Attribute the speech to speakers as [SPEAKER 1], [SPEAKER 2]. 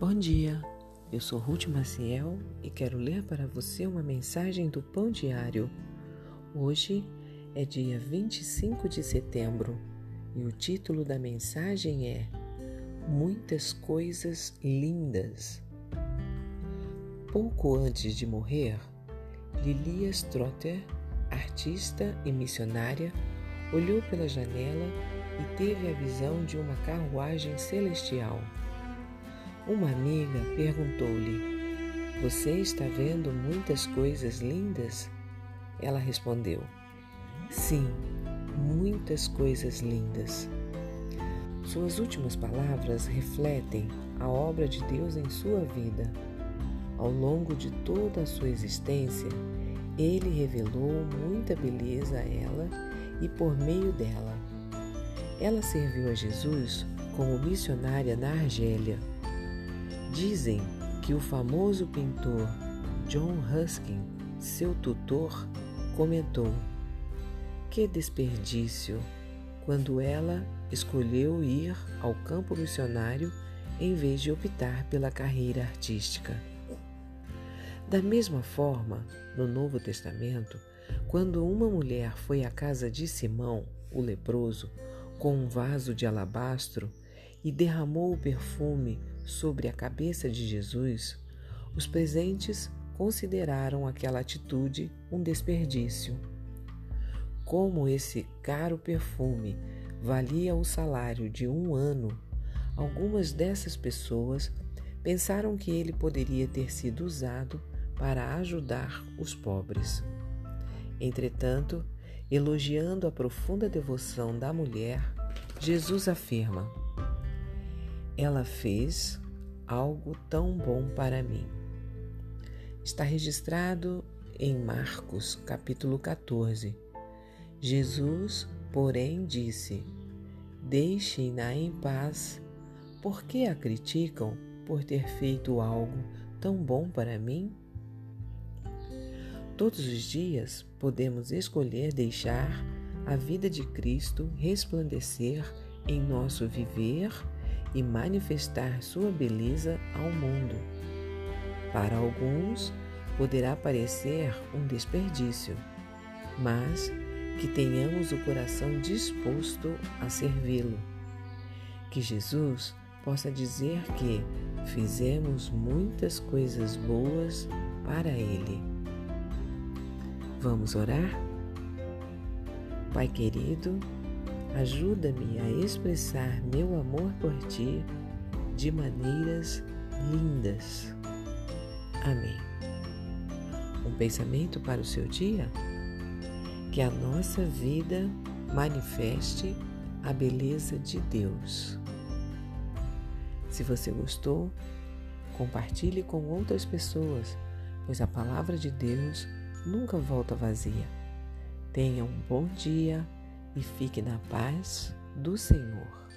[SPEAKER 1] Bom dia, eu sou Ruth Maciel e quero ler para você uma mensagem do Pão Diário. Hoje é dia 25 de setembro e o título da mensagem é Muitas Coisas Lindas. Pouco antes de morrer, Lilia Strotter, artista e missionária, olhou pela janela e teve a visão de uma carruagem celestial. Uma amiga perguntou-lhe: Você está vendo muitas coisas lindas? Ela respondeu: Sim, muitas coisas lindas. Suas últimas palavras refletem a obra de Deus em sua vida. Ao longo de toda a sua existência, ele revelou muita beleza a ela e por meio dela. Ela serviu a Jesus como missionária na Argélia Dizem que o famoso pintor John Ruskin, seu tutor, comentou: Que desperdício quando ela escolheu ir ao campo missionário em vez de optar pela carreira artística. Da mesma forma, no Novo Testamento, quando uma mulher foi à casa de Simão, o leproso, com um vaso de alabastro e derramou o perfume sobre a cabeça de Jesus, os presentes consideraram aquela atitude um desperdício. Como esse caro perfume valia o salário de um ano, algumas dessas pessoas pensaram que ele poderia ter sido usado para ajudar os pobres. Entretanto, elogiando a profunda devoção da mulher, Jesus afirma: ela fez algo tão bom para mim. Está registrado em Marcos, capítulo 14. Jesus, porém, disse: Deixem-na em paz, porque a criticam por ter feito algo tão bom para mim? Todos os dias podemos escolher deixar a vida de Cristo resplandecer em nosso viver e manifestar sua beleza ao mundo. Para alguns, poderá parecer um desperdício, mas que tenhamos o coração disposto a servi-lo. Que Jesus possa dizer que fizemos muitas coisas boas para Ele. Vamos orar? Pai querido, Ajuda-me a expressar meu amor por ti de maneiras lindas. Amém. Um pensamento para o seu dia? Que a nossa vida manifeste a beleza de Deus. Se você gostou, compartilhe com outras pessoas, pois a palavra de Deus nunca volta vazia. Tenha um bom dia e fique na paz do Senhor.